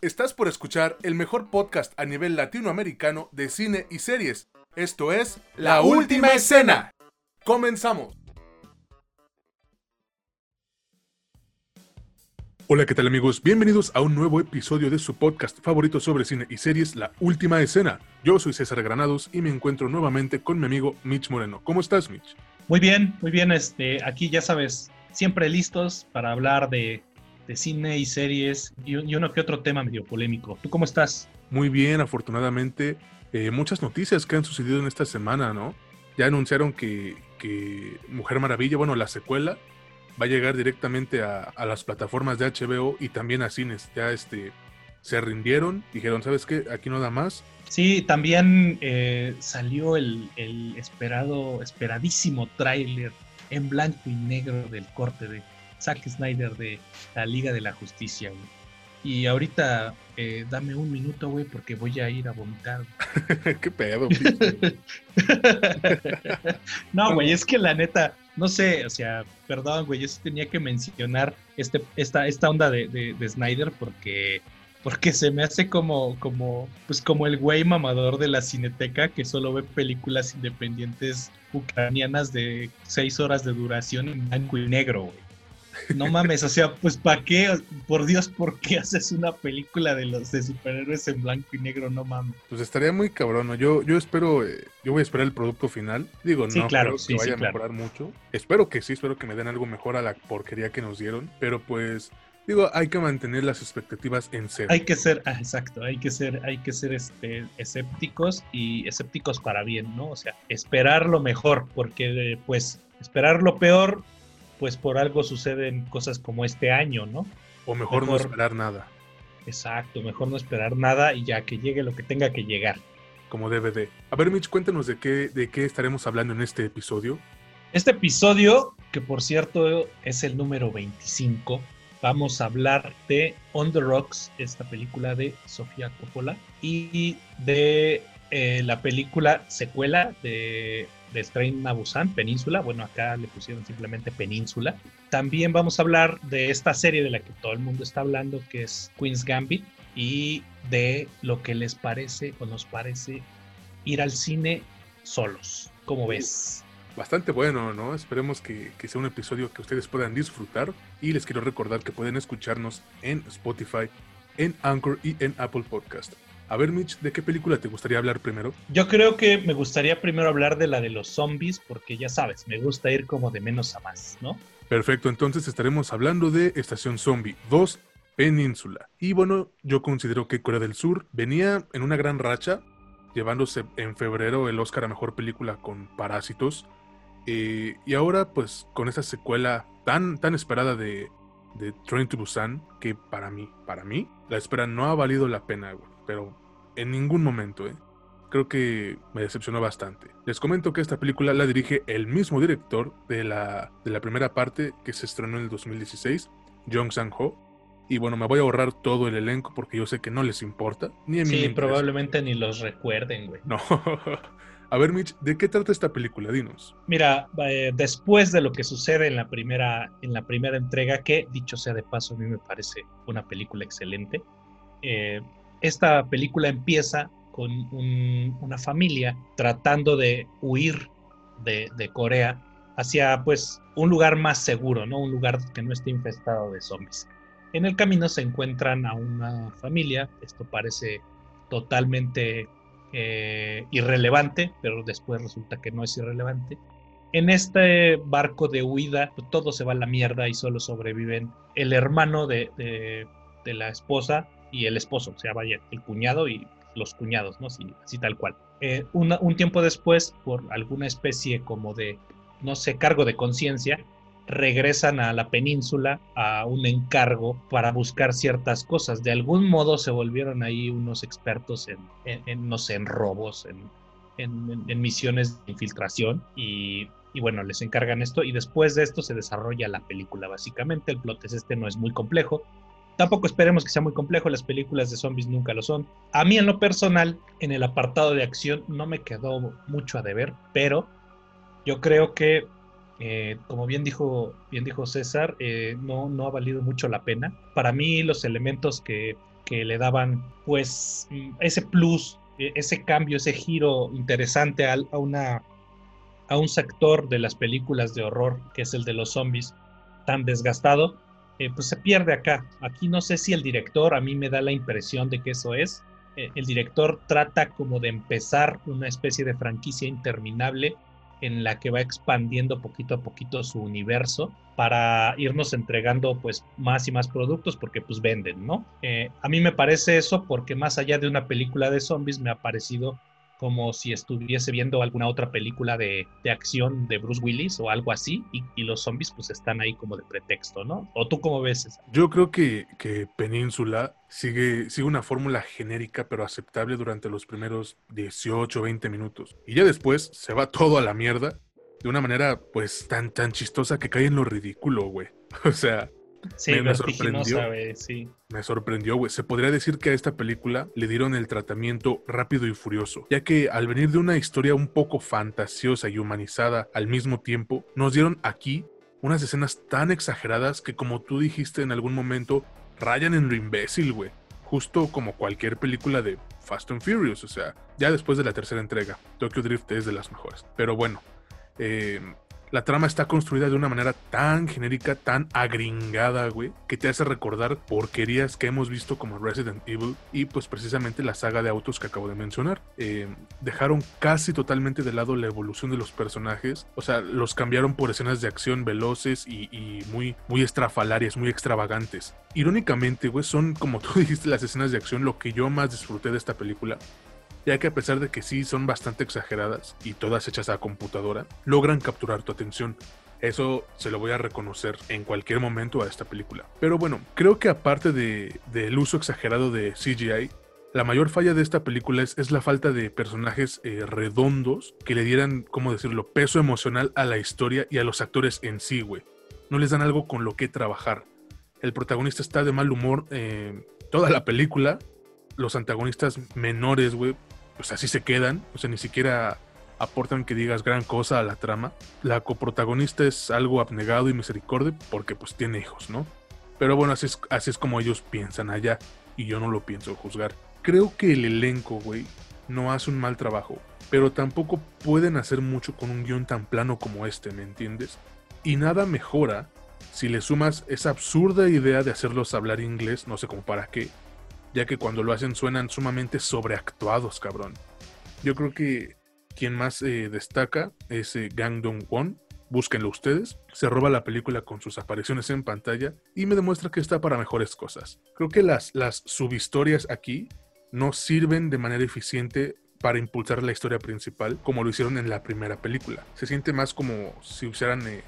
Estás por escuchar el mejor podcast a nivel latinoamericano de cine y series. Esto es La Última Escena. Comenzamos. Hola, ¿qué tal amigos? Bienvenidos a un nuevo episodio de su podcast favorito sobre cine y series, La Última Escena. Yo soy César Granados y me encuentro nuevamente con mi amigo Mitch Moreno. ¿Cómo estás, Mitch? Muy bien, muy bien. Este, aquí ya sabes, siempre listos para hablar de, cine y series y, uno que otro tema medio polémico. ¿Tú cómo estás? Muy bien, afortunadamente. Eh, muchas noticias que han sucedido en esta semana, ¿no? Ya anunciaron que, que Mujer Maravilla, bueno, la secuela, va a llegar directamente a, las plataformas de HBO y también a cines. Ya este, se rindieron, dijeron, ¿sabes qué? Aquí no da más. Sí, también eh, salió el, esperado, esperadísimo tráiler en blanco y negro del corte de Zack Snyder de la Liga de la Justicia. Y ahorita eh, dame un minuto, güey, porque voy a ir a vomitar. ¿Qué pedo? no, güey, es que la neta, no sé, o sea, perdón, güey, yo sí tenía que mencionar este, esta, esta onda de, de, Snyder porque, porque se me hace como, como, pues como el güey mamador de la cineteca que solo ve películas independientes ucranianas de seis horas de duración en blanco y negro, güey. No mames, o sea, pues ¿para qué? Por Dios, ¿por qué haces una película de los de superhéroes en blanco y negro? No mames. Pues estaría muy cabrón, ¿no? Yo, yo espero, eh, yo voy a esperar el producto final. Digo, no claro, que vaya a mejorar mucho. Espero que sí, espero que me den algo mejor a la porquería que nos dieron. Pero pues, digo, hay que mantener las expectativas en cero. Hay que ser, ah, exacto, hay que ser, hay que ser este, escépticos y escépticos para bien, ¿no? O sea, esperar lo mejor, porque pues esperar lo peor pues por algo suceden cosas como este año, ¿no? O mejor, no esperar nada. Exacto, mejor no esperar nada y ya que llegue lo que tenga que llegar. Como DVD. A ver, Mitch, cuéntanos de qué, de qué estaremos hablando en este episodio. Este episodio, que por cierto es el número 25, vamos a hablar de On the Rocks, esta película de Sofía Coppola, y de eh, la película secuela de de Strain Busan, Península. Bueno, acá le pusieron simplemente Península. También vamos a hablar de esta serie de la que todo el mundo está hablando, que es Queen's Gambit, y de lo que les parece o nos parece ir al cine solos. ¿Cómo ves? Bastante bueno, ¿no? Esperemos que, que sea un episodio que ustedes puedan disfrutar. Y les quiero recordar que pueden escucharnos en Spotify, en Anchor y en Apple Podcast. A ver, Mitch, ¿de qué película te gustaría hablar primero? Yo creo que me gustaría primero hablar de la de los zombies, porque ya sabes, me gusta ir como de menos a más, ¿no? Perfecto, entonces estaremos hablando de Estación Zombie 2, Península. Y bueno, yo considero que Corea del Sur venía en una gran racha, llevándose en febrero el Oscar a Mejor Película con Parásitos. Eh, y ahora, pues, con esa secuela tan, tan esperada de, de Train to Busan, que para mí, para mí, la espera no ha valido la pena, güey pero en ningún momento, ¿eh? Creo que me decepcionó bastante. Les comento que esta película la dirige el mismo director de la, de la primera parte que se estrenó en el 2016, Jong Sang-ho. Y bueno, me voy a ahorrar todo el elenco porque yo sé que no les importa. Ni a mí sí, probablemente ni los recuerden, güey. No. A ver, Mitch, ¿de qué trata esta película? Dinos. Mira, eh, después de lo que sucede en la primera, en la primera entrega, que dicho sea de paso, a mí me parece una película excelente. Eh, esta película empieza con una familia tratando de huir de, Corea hacia pues un lugar más seguro, ¿no? Un lugar que no esté infestado de zombies. En el camino se encuentran a una familia, esto parece totalmente eh, irrelevante, pero después resulta que no es irrelevante. En este barco de huida todo se va a la mierda y solo sobreviven el hermano de la esposa y el esposo, o sea, vaya, el cuñado y los cuñados, ¿no? Así, tal cual. Eh, un tiempo después, por alguna especie como de, no sé, cargo de conciencia, regresan a la península a un encargo para buscar ciertas cosas. De algún modo se volvieron ahí unos expertos en, no sé, en robos, en, en misiones de infiltración y, y, bueno, les encargan esto y después de esto se desarrolla la película. Básicamente el plot es este, no es muy complejo, Tampoco esperemos que sea muy complejo, las películas de zombies nunca lo son. A mí en lo personal, en el apartado de acción no me quedó mucho a deber, pero yo creo que eh, como bien dijo, bien dijo César, eh, no, no ha valido mucho la pena. Para mí los elementos que, que le daban pues ese plus, e, ese cambio, ese giro interesante a, a, una, a un sector de las películas de horror, que es el de los zombies, tan desgastado, eh, pues se pierde acá. Aquí no sé si el director, a mí me da la impresión de que eso es. Eh, el director trata como de empezar una especie de franquicia interminable en la que va expandiendo poquito a poquito su universo para irnos entregando pues más y más productos porque pues venden, ¿no? Eh, a mí me parece eso porque más allá de una película de zombies me ha parecido como si estuviese viendo alguna otra película de, acción de Bruce Willis o algo así, y, los zombies pues están ahí como de pretexto, ¿no? ¿O tú cómo ves Yo creo que, que Península sigue, sigue una fórmula genérica pero aceptable durante los primeros 18 o 20 minutos. Y ya después se va todo a la mierda de una manera pues tan, tan chistosa que cae en lo ridículo, güey. O sea, Sí, me, sorprendió. Me sorprendió, güey. Se podría decir que a esta película le dieron el tratamiento rápido y furioso, ya que al venir de una historia un poco fantasiosa y humanizada al mismo tiempo, nos dieron aquí unas escenas tan exageradas que como tú dijiste en algún momento, rayan en lo imbécil, güey. Justo como cualquier película de Fast and Furious, o sea, ya después de la tercera entrega, Tokyo Drift es de las mejores. Pero bueno, eh, la trama está construida de una manera tan genérica, tan agringada, güey, que te hace recordar porquerías que hemos visto como Resident Evil y pues precisamente la saga de autos que acabo de mencionar. Eh, dejaron casi totalmente de lado la evolución de los personajes, o sea, los cambiaron por escenas de acción veloces y, y muy, muy estrafalarias, muy extravagantes. Irónicamente, güey, son como tú dijiste las escenas de acción lo que yo más disfruté de esta película ya que a pesar de que sí son bastante exageradas y todas hechas a computadora, logran capturar tu atención. Eso se lo voy a reconocer en cualquier momento a esta película. Pero bueno, creo que aparte del de, uso exagerado de CGI, la mayor falla de esta película es, la falta de personajes eh, redondos que le dieran, ¿cómo decirlo?, peso emocional a la historia y a los actores en sí, güey. No les dan algo con lo que trabajar. El protagonista está de mal humor eh, toda la película. Los antagonistas menores, güey, pues así se quedan, o sea, ni siquiera aportan que digas gran cosa a la trama. La coprotagonista es algo abnegado y misericordia porque pues tiene hijos, ¿no? Pero bueno, así es, así es como ellos piensan allá y yo no lo pienso juzgar. Creo que el elenco, güey, no hace un mal trabajo, pero tampoco pueden hacer mucho con un guion tan plano como este, ¿me entiendes? Y nada mejora si le sumas esa absurda idea de hacerlos hablar inglés, no sé cómo para qué, ya que cuando lo hacen suenan sumamente sobreactuados, cabrón. Yo creo que quien más eh, destaca es eh, Gang Dong-won, búsquenlo ustedes, se roba la película con sus apariciones en pantalla y me demuestra que está para mejores cosas. Creo que las, las subhistorias aquí no sirven de manera eficiente para impulsar la historia principal como lo hicieron en la primera película. Se siente más como si usaran eh,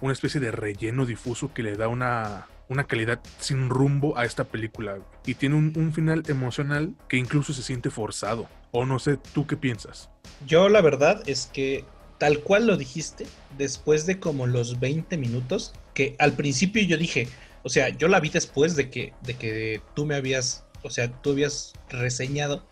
una especie de relleno difuso que le da una, una calidad sin rumbo a esta película. Y tiene un, final emocional que incluso se siente forzado. O no sé, ¿tú qué piensas? Yo la verdad es que tal cual lo dijiste, después de como los 20 minutos, que al principio yo dije, o sea, yo la vi después de que, de que tú me habías, o sea, tú habías reseñado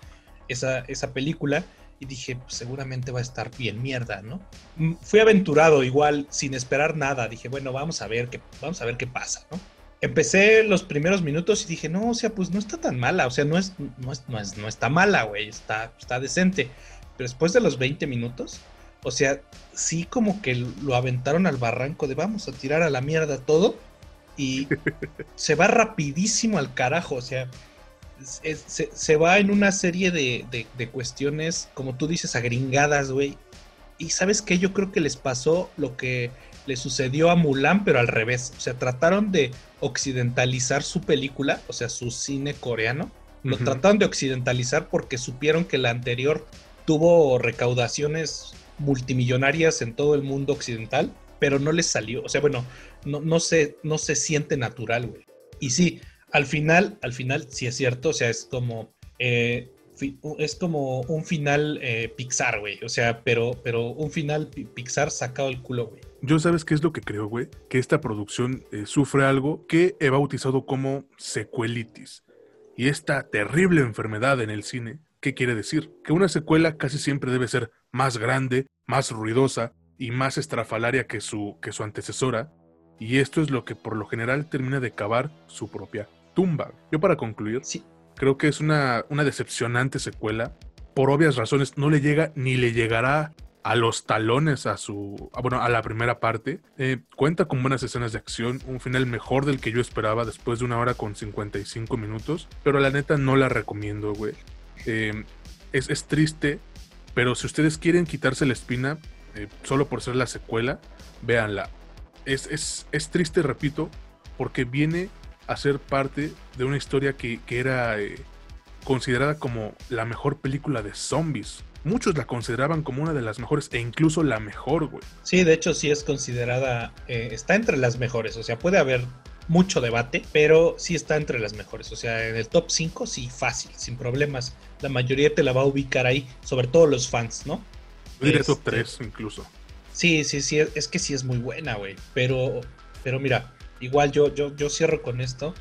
esa, esa película y dije, pues seguramente va a estar bien mierda, ¿no? Mm, fui aventurado igual, sin esperar nada, dije, bueno, vamos a ver qué, vamos a ver qué pasa, ¿no? Empecé los primeros minutos y dije, no, o sea, pues no está tan mala, o sea, no es, no es, no, es, no está mala, güey, está, está decente. Pero después de los 20 minutos, o sea, sí como que lo aventaron al barranco de vamos a tirar a la mierda todo y se va rapidísimo al carajo, o sea, se, se, va en una serie de, de, de cuestiones, como tú dices, agringadas, güey. Y sabes qué, yo creo que les pasó lo que le sucedió a Mulan, pero al revés. O sea, trataron de occidentalizar su película, o sea, su cine coreano. Lo trataron de occidentalizar porque supieron que la anterior tuvo recaudaciones multimillonarias en todo el mundo occidental, pero no les salió. O sea, bueno, no, no, se, no se siente natural, güey. Y sí, al final, al final, sí es cierto, o sea, es como. Eh, es como un final eh, Pixar, güey. O sea, pero, pero un final Pixar sacado el culo, güey. Yo sabes qué es lo que creo, güey, que esta producción eh, sufre algo que he bautizado como secuelitis. Y esta terrible enfermedad en el cine, ¿qué quiere decir? Que una secuela casi siempre debe ser más grande, más ruidosa y más estrafalaria que su, que su antecesora, y esto es lo que por lo general termina de cavar su propia tumba. Yo para concluir, Sí. Creo que es una, una decepcionante secuela. Por obvias razones, no le llega ni le llegará a los talones a su. bueno, a la primera parte. Eh, cuenta con buenas escenas de acción, un final mejor del que yo esperaba después de una hora con 55 minutos. Pero la neta no la recomiendo, güey. Eh, es, es triste, pero si ustedes quieren quitarse la espina, eh, solo por ser la secuela, véanla. Es, es, es triste, repito, porque viene a ser parte de una historia que, que era eh, considerada como la mejor película de zombies. Muchos la consideraban como una de las mejores e incluso la mejor, güey. Sí, de hecho sí es considerada, eh, está entre las mejores, o sea, puede haber mucho debate, pero sí está entre las mejores, o sea, en el top 5 sí, fácil, sin problemas. La mayoría te la va a ubicar ahí, sobre todo los fans, ¿no? Yo diría top Este, 3 incluso. Sí, sí, sí, es que sí es muy buena, güey. Pero, pero mira, igual yo, yo, yo cierro con esto.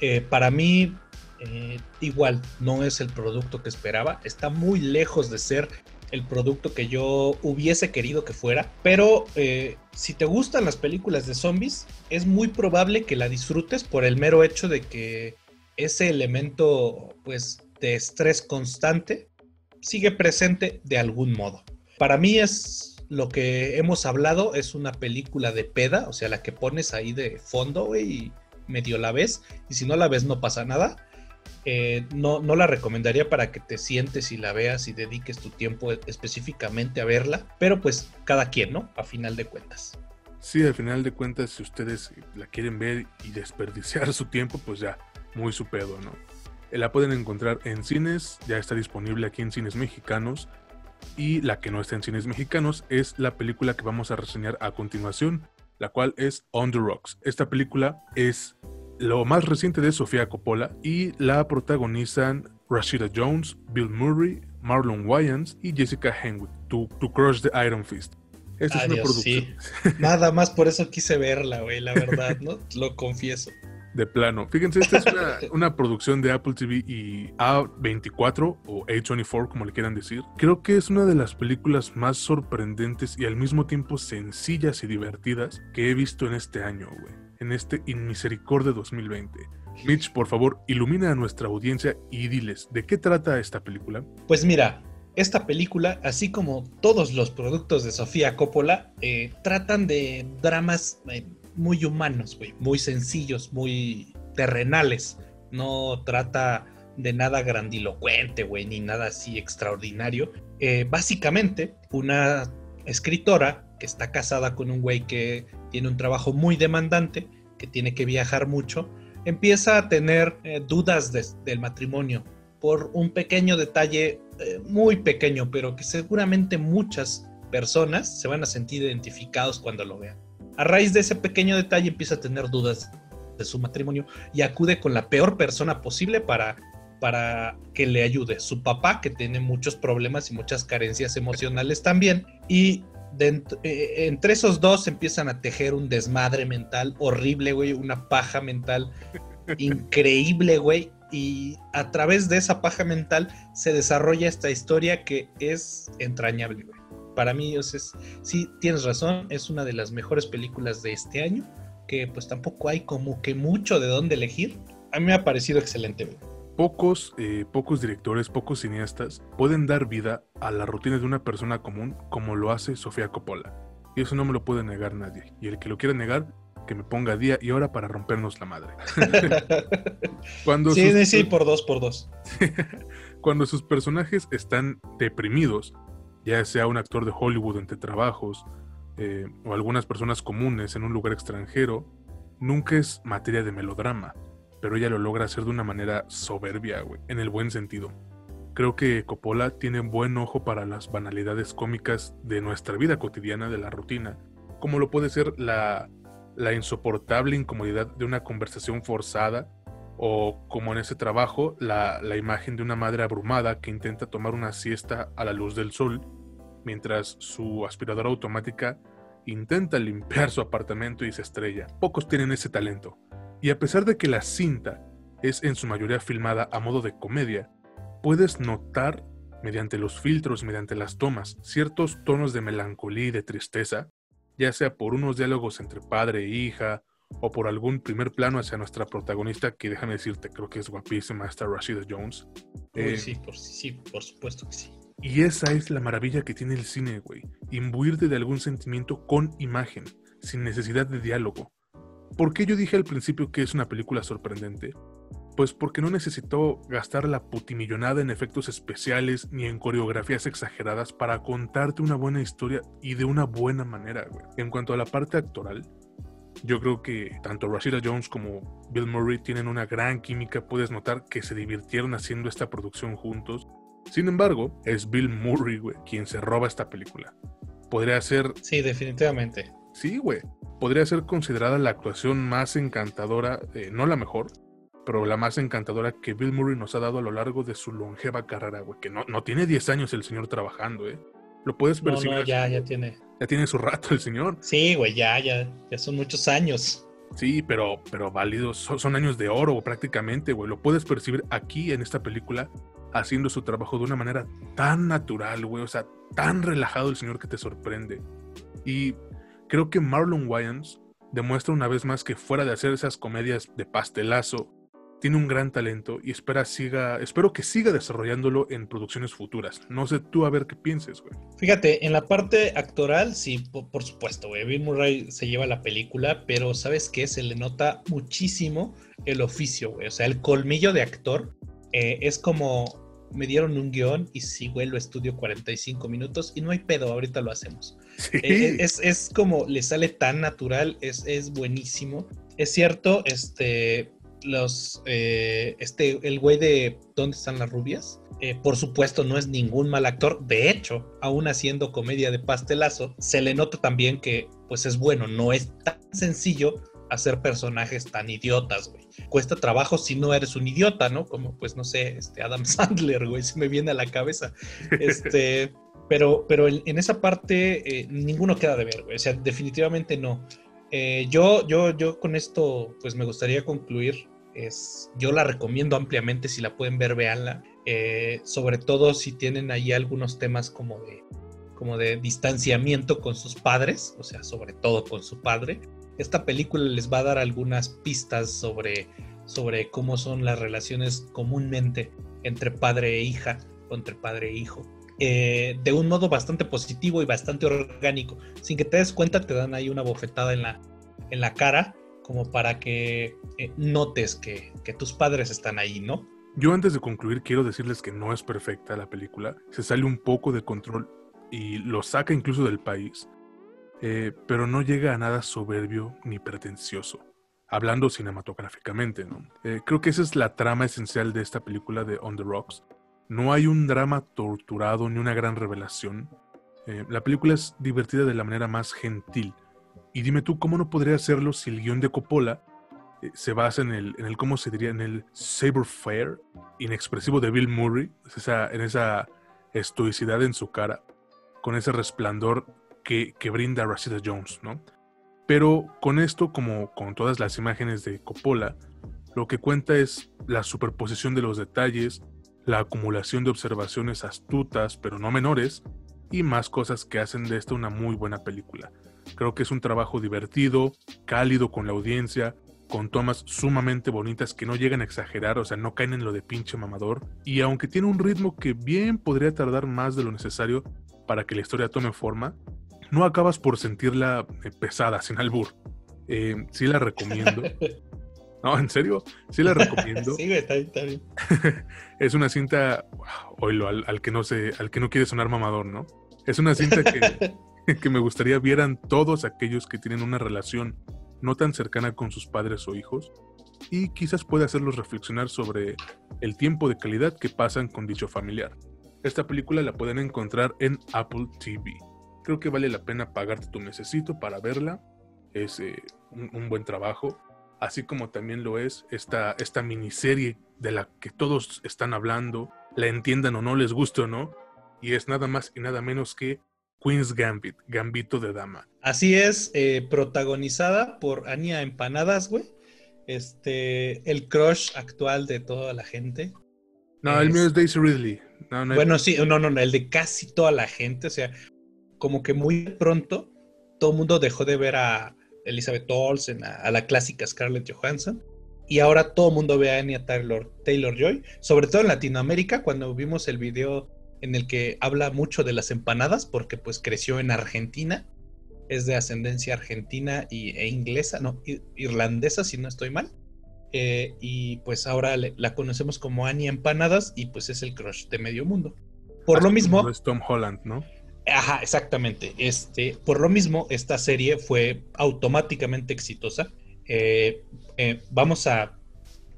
Eh, para mí, eh, igual, no es el producto que esperaba. Está muy lejos de ser el producto que yo hubiese querido que fuera. Pero eh, si te gustan las películas de zombies, es muy probable que la disfrutes por el mero hecho de que ese elemento, pues, de estrés constante sigue presente de algún modo. Para mí es lo que hemos hablado, es una película de peda, o sea, la que pones ahí de fondo, güey, y medio la ves, y si no la ves no pasa nada. Eh, no, no la recomendaría para que te sientes y la veas y dediques tu tiempo específicamente a verla, pero pues cada quien, ¿no? A final de cuentas. Sí, al final de cuentas, si ustedes la quieren ver y desperdiciar su tiempo, pues ya, muy su pedo, ¿no? Eh, La pueden encontrar en cines, ya está disponible aquí en cines mexicanos. Y la que no está en cines mexicanos es la película que vamos a reseñar a continuación, la cual es On the Rocks. Esta película es lo más reciente de Sofía Coppola y la protagonizan Rashida Jones, Bill Murray, Marlon Wayans y Jessica Henwick, to, to Crush the Iron Fist. Esta es una producción sí. Nada más por eso quise verla, güey, la verdad, ¿no? Lo confieso. De plano. Fíjense, esta es una, una producción de Apple TV y A24 o A24, como le quieran decir. Creo que es una de las películas más sorprendentes y al mismo tiempo sencillas y divertidas que he visto en este año, güey. En este Inmisericordia 2020. Mitch, por favor, ilumina a nuestra audiencia y diles, ¿de qué trata esta película? Pues mira, esta película, así como todos los productos de Sofía Coppola, eh, tratan de dramas eh, muy humanos, güey, muy sencillos, muy terrenales. No trata de nada grandilocuente, güey, ni nada así extraordinario. Eh, básicamente, una escritora que está casada con un güey que tiene un trabajo muy demandante, que tiene que viajar mucho, empieza a tener eh, dudas de- del matrimonio por un pequeño detalle, eh, muy pequeño, pero que seguramente muchas personas se van a sentir identificados cuando lo vean. A raíz de ese pequeño detalle empieza a tener dudas de su matrimonio y acude con la peor persona posible para, para que le ayude. Su papá, que tiene muchos problemas y muchas carencias emocionales también. Y dent- eh, entre esos dos empiezan a tejer un desmadre mental horrible, güey, una paja mental increíble, güey. Y a través de esa paja mental se desarrolla esta historia que es entrañable, güey. Para mí, o sea, es- sí, tienes razón, es una de las mejores películas de este año, que pues tampoco hay como que mucho de dónde elegir. A mí me ha parecido excelente. Pocos, eh, pocos directores, pocos cineastas pueden dar vida a la rutina de una persona común como lo hace Sofía Coppola. Y eso no me lo puede negar nadie. Y el que lo quiera negar, que me ponga día y hora para rompernos la madre. Cuando sí, sus- sí, por dos, por dos. Cuando sus personajes están deprimidos, ya sea un actor de Hollywood entre trabajos eh, o algunas personas comunes en un lugar extranjero, nunca es materia de melodrama, pero ella lo logra hacer de una manera soberbia, güey, en el buen sentido. Creo que Coppola tiene buen ojo para las banalidades cómicas de nuestra vida cotidiana, de la rutina, como lo puede ser la, la insoportable incomodidad de una conversación forzada o como en ese trabajo, la, imagen de una madre abrumada que intenta tomar una siesta a la luz del sol, mientras su aspiradora automática intenta limpiar su apartamento y se estrella. Pocos tienen ese talento. Y a pesar de que la cinta es en su mayoría filmada a modo de comedia, puedes notar mediante los filtros, mediante las tomas, ciertos tonos de melancolía y de tristeza, ya sea por unos diálogos entre padre e hija, o por algún primer plano hacia nuestra protagonista, que déjame decirte, creo que es guapísima, esta Rashida Jones. Eh, sí, por, sí, por supuesto que sí. Y esa es la maravilla que tiene el cine, güey. Imbuirte de algún sentimiento con imagen, sin necesidad de diálogo. ¿Por qué yo dije al principio que es una película sorprendente? Pues porque no necesitó gastar la putimillonada en efectos especiales ni en coreografías exageradas para contarte una buena historia y de una buena manera, güey. En cuanto a la parte actoral, yo creo que tanto Rashida Jones como Bill Murray tienen una gran química, puedes notar que se divirtieron haciendo esta producción juntos. Sin embargo, es Bill Murray, güey, quien se roba esta película. Podría ser... Sí, definitivamente. Sí, güey. Podría ser considerada la actuación más encantadora, eh, no la mejor, pero la más encantadora que Bill Murray nos ha dado a lo largo de su longeva carrera, güey. Que no, no tiene 10 años el señor trabajando, ¿eh? Lo puedes percibir. No, no, ya, ya tiene. Ya tiene su rato el señor. Sí, güey, ya, ya, ya son muchos años. Sí, pero, pero válidos, son, son años de oro prácticamente, güey. Lo puedes percibir aquí en esta película haciendo su trabajo de una manera tan natural, güey. O sea, tan relajado el señor que te sorprende. Y creo que Marlon Wayans demuestra una vez más que fuera de hacer esas comedias de pastelazo, tiene un gran talento y espera siga, espero que siga desarrollándolo en producciones futuras. No sé tú a ver qué pienses, güey. Fíjate, en la parte actoral, sí, por, supuesto, güey. Bill Murray se lleva la película, pero ¿sabes qué? Se le nota muchísimo el oficio, güey. O sea, el colmillo de actor eh, es como me dieron un guion y sí, güey, lo estudio 45 minutos y no hay pedo, ahorita lo hacemos. Eh, eh, es, es, como le sale tan natural, es, es buenísimo. Es cierto, este, los, eh, este, el güey de ¿Dónde están las rubias? Eh, por supuesto, no es ningún mal actor. De hecho, aún haciendo comedia de pastelazo, se le nota también que, pues es bueno, no es tan sencillo hacer personajes tan idiotas, güey. Cuesta trabajo si no eres un idiota, ¿no? Como, pues, no sé, este Adam Sandler, güey, se me viene a la cabeza. Este, pero, pero en, esa parte, eh, ninguno queda de ver, güey. O sea, definitivamente no. yo, yo, yo con esto, pues me gustaría concluir es, yo la recomiendo ampliamente, si la pueden ver, véanla. Eh, sobre todo si tienen ahí algunos temas como de, como de distanciamiento con sus padres, o sea, sobre todo con su padre. Esta película les va a dar algunas pistas sobre, sobre cómo son las relaciones comúnmente entre padre e hija o entre padre e hijo. Eh, de un modo bastante positivo y bastante orgánico. Sin que te des cuenta, te dan ahí una bofetada en la, en la cara como para que eh, notes que, tus padres están ahí, ¿no? Yo antes de concluir quiero decirles que no es perfecta la película, se sale un poco de control y lo saca incluso del país, eh, pero no llega a nada soberbio ni pretencioso, hablando cinematográficamente, ¿no? Eh, creo que esa es la trama esencial de esta película de On the Rocks. No hay un drama torturado ni una gran revelación. la película es divertida de la manera más gentil, y dime tú, ¿cómo no podría hacerlo si el guion de Coppola eh, se basa en el, en el, ¿cómo se diría? En el saber fair, inexpresivo de Bill Murray, esa, en esa estoicidad en su cara, con ese resplandor que, que brinda Rashida Jones, ¿no? Pero con esto, como con todas las imágenes de Coppola, lo que cuenta es la superposición de los detalles, la acumulación de observaciones astutas, pero no menores, y más cosas que hacen de esta una muy buena película. Creo que es un trabajo divertido, cálido con la audiencia, con tomas sumamente bonitas que no llegan a exagerar, o sea, no caen en lo de pinche mamador. Y aunque tiene un ritmo que bien podría tardar más de lo necesario para que la historia tome forma, no acabas por sentirla eh, pesada, sin albur. Eh, sí la recomiendo. No, en serio, sí la recomiendo. sí, está bien, está bien. es una cinta, oílo, al, al, que no se, al que no quiere sonar mamador, ¿no? Es una cinta que, que me gustaría vieran todos aquellos que tienen una relación no tan cercana con sus padres o hijos y quizás pueda hacerlos reflexionar sobre el tiempo de calidad que pasan con dicho familiar. Esta película la pueden encontrar en Apple TV. Creo que vale la pena pagarte tu necesito para verla. Es eh, un, buen trabajo. Así como también lo es esta, esta miniserie de la que todos están hablando, la entiendan o no, les guste o no. Y es nada más y nada menos que Queen's Gambit, Gambito de Dama. Así es, eh, protagonizada por Anya Empanadas, güey. Este, el crush actual de toda la gente. No, el mío es Daisy Ridley. bueno, sí, no, no, no, el de casi toda la gente, o sea, como que muy pronto todo el mundo dejó de ver a Elizabeth Olsen, a, la clásica Scarlett Johansson, y ahora todo el mundo ve a Anya Taylor, Taylor Joy, sobre todo en Latinoamérica, cuando vimos el video en el que habla mucho de las empanadas, porque pues creció en Argentina, es de ascendencia argentina y, e inglesa, no, irlandesa si no estoy mal. Eh, y pues ahora la conocemos como Annie Empanadas y pues es el crush de medio mundo. Por lo mismo... Es Tom Holland, ¿no? Ajá, exactamente. Este, por lo mismo, esta serie fue automáticamente exitosa. Eh, eh, vamos a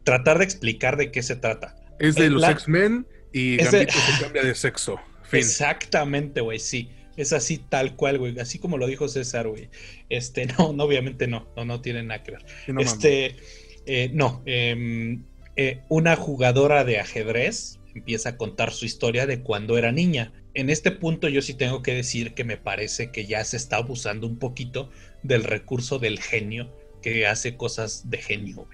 tratar de explicar de qué se trata. Es de los X-Men y Gambito se cambia de sexo. Exactamente, güey, sí. Es así tal cual, güey. Así como lo dijo César, güey. Este, no, no, obviamente no. No, no tiene nada que ver. este, eh, no, em, eh, una jugadora de ajedrez empieza a contar su historia de cuando era niña. En este punto yo sí tengo que decir que me parece que ya se está abusando un poquito del recurso del genio que hace cosas de genio,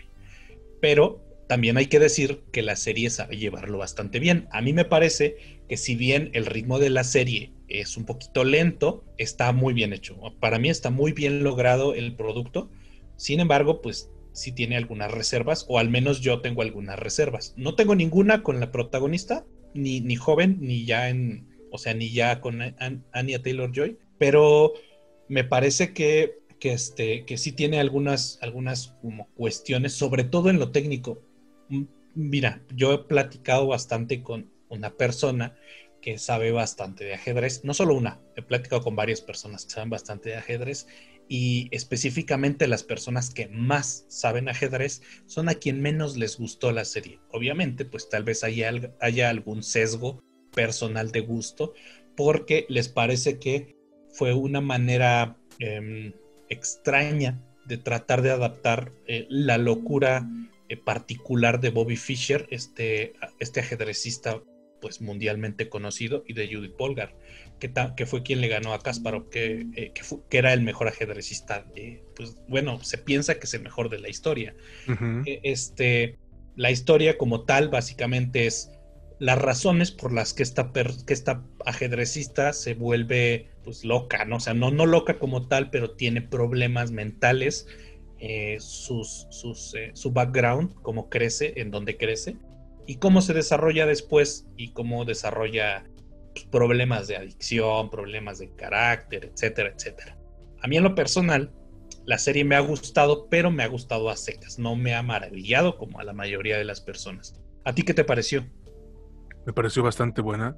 Pero también hay que decir que la serie sabe llevarlo bastante bien. A mí me parece que si bien el ritmo de la serie es un poquito lento, está muy bien hecho. Para mí está muy bien logrado el producto. Sin embargo, pues si tiene algunas reservas, o al menos yo tengo algunas reservas. No tengo ninguna con la protagonista, ni, ni joven, ni ya en, o sea, ni ya con Anya Taylor Joy, pero me parece que, que, este, que sí tiene algunas, algunas como cuestiones, sobre todo en lo técnico. Mira, yo he platicado bastante con una persona que sabe bastante de ajedrez, no solo una, he platicado con varias personas que saben bastante de ajedrez y específicamente las personas que más saben ajedrez son a quien menos les gustó la serie. Obviamente, pues tal vez haya, algún sesgo personal de gusto porque les parece que fue una manera em, extraña de tratar de adaptar eh, la locura particular de Bobby Fischer, este, este ajedrecista pues mundialmente conocido, y de Judith Polgar, que, que fue quien le ganó a Kasparov, que, eh, que, era el mejor ajedrecista, pues bueno, se piensa que es el mejor de la historia. E, este, la historia como tal básicamente es las razones por las que esta, que esta ajedrecista se vuelve pues loca, ¿no? O sea, no, no loca como tal, pero tiene problemas mentales, eh, sus, sus, eh, su background, cómo crece, en dónde crece, y cómo se desarrolla después y cómo desarrolla pues, problemas de adicción, problemas de carácter, etcétera, etcétera. A mí en lo personal, la serie me ha gustado, pero me ha gustado a secas, no me ha maravillado como a la mayoría de las personas. ¿A ti qué te pareció? Me pareció bastante buena.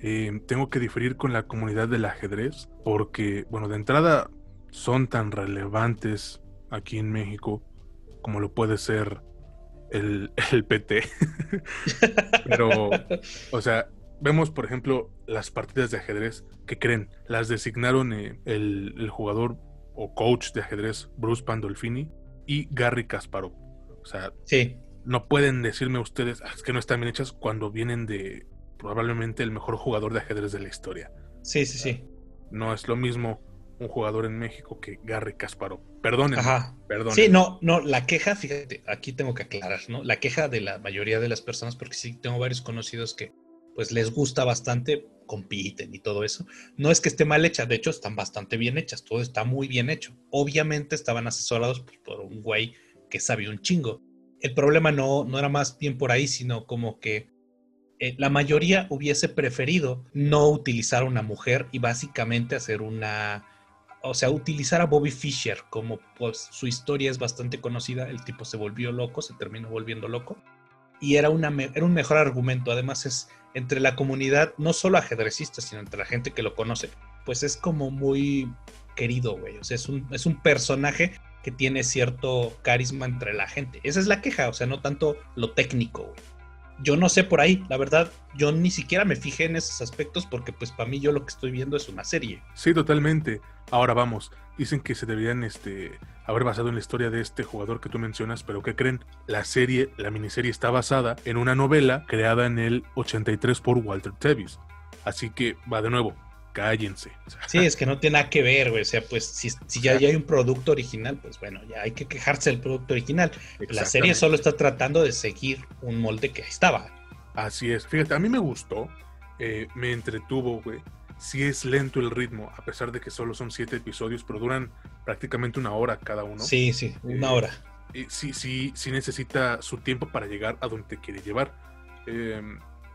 Eh, tengo que diferir con la comunidad del ajedrez porque, bueno, de entrada son tan relevantes aquí en México como lo puede ser el, PT. Pero, o sea, vemos, por ejemplo, las partidas de ajedrez que creen, las designaron eh, el, jugador o coach de ajedrez Bruce Pandolfini y Gary Kasparov. O sea, sí. no pueden decirme ustedes ah, que no están bien hechas cuando vienen de probablemente el mejor jugador de ajedrez de la historia. Sí, sí, sí. No es lo mismo un jugador en México que Gary Kasparov. Perdónenme, Ajá. Sí, no, no, la queja, fíjate, aquí tengo que aclarar, ¿no? La queja de la mayoría de las personas, porque sí tengo varios conocidos que pues les gusta bastante, compiten y todo eso. No es que esté mal hecha, de hecho están bastante bien hechas, todo está muy bien hecho. Obviamente estaban asesorados pues, por un güey que sabía un chingo. El problema no, no era más bien por ahí, sino como que eh, la mayoría hubiese preferido no utilizar una mujer y básicamente hacer una o sea, utilizar a Bobby Fischer como pues su historia es bastante conocida, el tipo se volvió loco, se terminó volviendo loco y era, una, era un mejor argumento, además es entre la comunidad, no solo ajedrecista, sino entre la gente que lo conoce, pues es como muy querido, güey, o sea, es un, es un personaje que tiene cierto carisma entre la gente. Esa es la queja, o sea, no tanto lo técnico, güey yo no sé por ahí, la verdad, yo ni siquiera me fijé en esos aspectos porque pues para mí yo lo que estoy viendo es una serie. Sí, totalmente. Ahora vamos, dicen que se deberían este, haber basado en la historia de este jugador que tú mencionas, pero ¿qué creen? La serie, la miniserie está basada en una novela creada en el 83 por Walter Tevis. Así que va de nuevo, cállense. Sí, es que no tiene nada que ver, güey. O sea, pues si, ya, hay un producto original, pues bueno, ya hay que quejarse del producto original. La serie solo está tratando de seguir un molde que estaba. Así es. Fíjate, a mí me gustó. eh, me entretuvo, güey. Sí es lento el ritmo, a pesar de que solo son siete episodios, pero duran prácticamente una hora cada uno. Sí, sí, una Eh, hora. Y sí, sí, sí necesita su tiempo para llegar a donde te quiere llevar. Eh,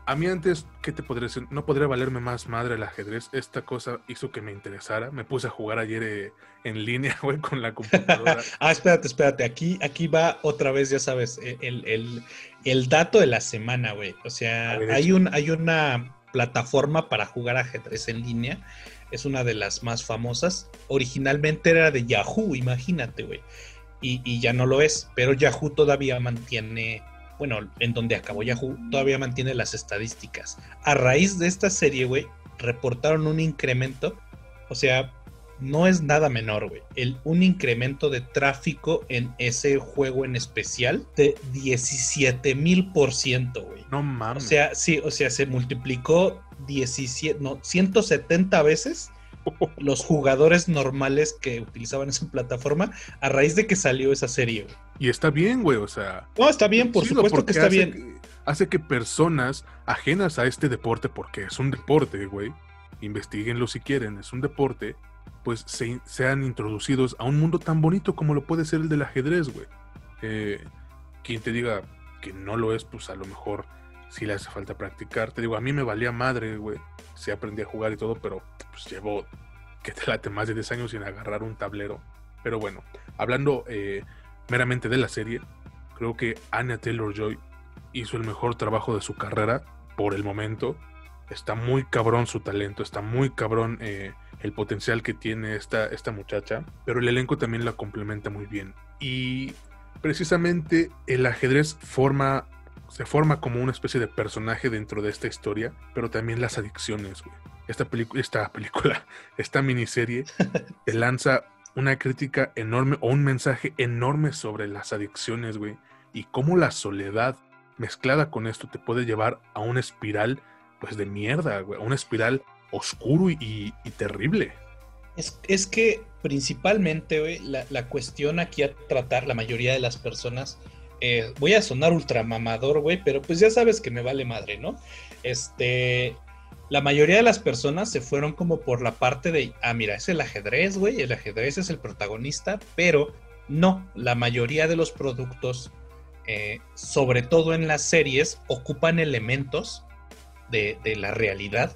a mí antes, ¿qué te podría decir? No podría valerme más madre el ajedrez. Esta cosa hizo que me interesara. Me puse a jugar ayer eh, en línea, güey, con la computadora. ah, espérate, espérate. Aquí, aquí va otra vez, ya sabes, e, el, el- el dato de la semana, güey. O sea, ver, hay, un, hay una plataforma para jugar ajedrez en línea. Es una de las más famosas. Originalmente era de Yahoo, imagínate, güey. Y, y ya no lo es, pero Yahoo todavía mantiene, bueno, en donde acabó Yahoo, todavía mantiene las estadísticas. A raíz de esta serie, güey, reportaron un incremento, o sea, no es nada menor, güey. El, un incremento de tráfico en ese juego en especial de 17 mil por ciento, güey. No O mames. sea, sí, o sea, se multiplicó 17, no, 170 veces los jugadores normales que utilizaban esa plataforma a raíz de que salió esa serie, güey. Y está bien, güey. O sea, No, está bien, por supuesto que porque está hace bien. hace que personas ajenas a este deporte, porque es un deporte, güey, investiguenlo si quieren, es un deporte, pues se, sean introducidos a un mundo tan bonito como lo puede ser el del ajedrez, güey. Eh, quien te diga que no lo es, pues a lo mejor sí le hace falta practicar. Te digo, a mí me valía madre, güey. Sí aprendí a jugar y todo, pero pues llevo, que te late, más de 10 años sin agarrar un tablero. Pero bueno, hablando eh, meramente de la serie, creo que Anya Taylor Joy hizo el mejor trabajo de su carrera por el momento. Está muy cabrón su talento, está muy cabrón eh, el potencial que tiene esta, esta muchacha, pero el elenco también la complementa muy bien. Y precisamente el ajedrez forma, se forma como una especie de personaje dentro de esta historia, pero también las adicciones, güey. Esta, película esta película, esta miniserie, te lanza una crítica enorme o un mensaje enorme sobre las adicciones, güey. Y cómo la soledad mezclada con esto te puede llevar a una espiral, pues de mierda, güey. A una espiral oscuro y, y- terrible. Es, es que principalmente, güey, la, la cuestión aquí a tratar, la mayoría de las personas, eh, voy a sonar ultramamador, güey, pero pues ya sabes que me vale madre, ¿no? Este, la mayoría de las personas se fueron como por la parte de, ah, mira, es el ajedrez, güey, el ajedrez es el protagonista, pero no, la mayoría de los productos, eh, sobre todo en las series, ocupan elementos de, de la realidad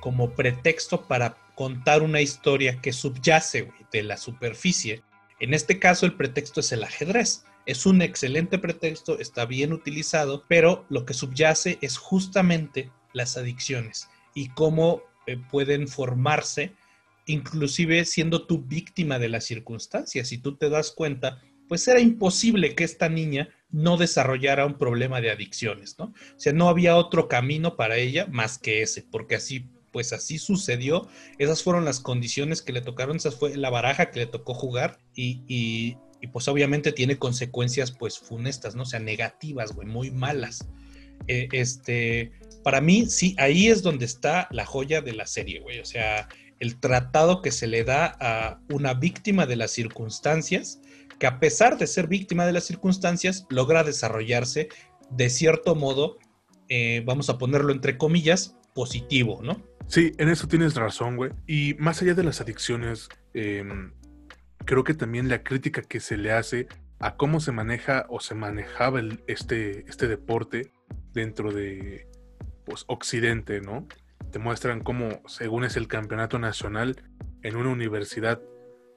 como pretexto para contar una historia que subyace de la superficie. En este caso, el pretexto es el ajedrez. Es un excelente pretexto, está bien utilizado, pero lo que subyace es justamente las adicciones y cómo eh, pueden formarse, inclusive siendo tú víctima de las circunstancias. Si tú te das cuenta, pues era imposible que esta niña no desarrollara un problema de adicciones, ¿no? O sea, no había otro camino para ella más que ese, porque así, pues así sucedió. Esas fueron las condiciones que le tocaron, esa fue la baraja que le tocó jugar y, y, y pues obviamente tiene consecuencias pues funestas, ¿no? O sea, negativas, güey, muy malas. Eh, este, para mí, sí, ahí es donde está la joya de la serie, güey. O sea, el tratado que se le da a una víctima de las circunstancias, que a pesar de ser víctima de las circunstancias, logra desarrollarse de cierto modo, eh, vamos a ponerlo entre comillas, positivo, ¿no? Sí, en eso tienes razón, güey. Y más allá de las adicciones, eh, creo que también la crítica que se le hace a cómo se maneja o se manejaba este, este deporte dentro de pues, Occidente, ¿no? Te muestran cómo, según es el campeonato nacional, en una universidad,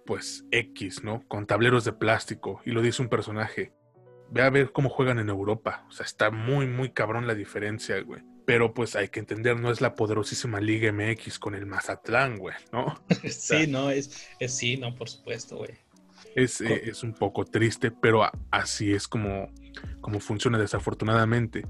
pues X, ¿no? Con tableros de plástico. Y lo dice un personaje. Ve a ver cómo juegan en Europa. O sea, está muy, muy cabrón la diferencia, güey. Pero pues hay que entender, no es la poderosísima Liga MX con el Mazatlán, güey, ¿no? sí, no, es, es sí, no, por supuesto, güey. Es, es un poco triste, pero así es como, como funciona desafortunadamente.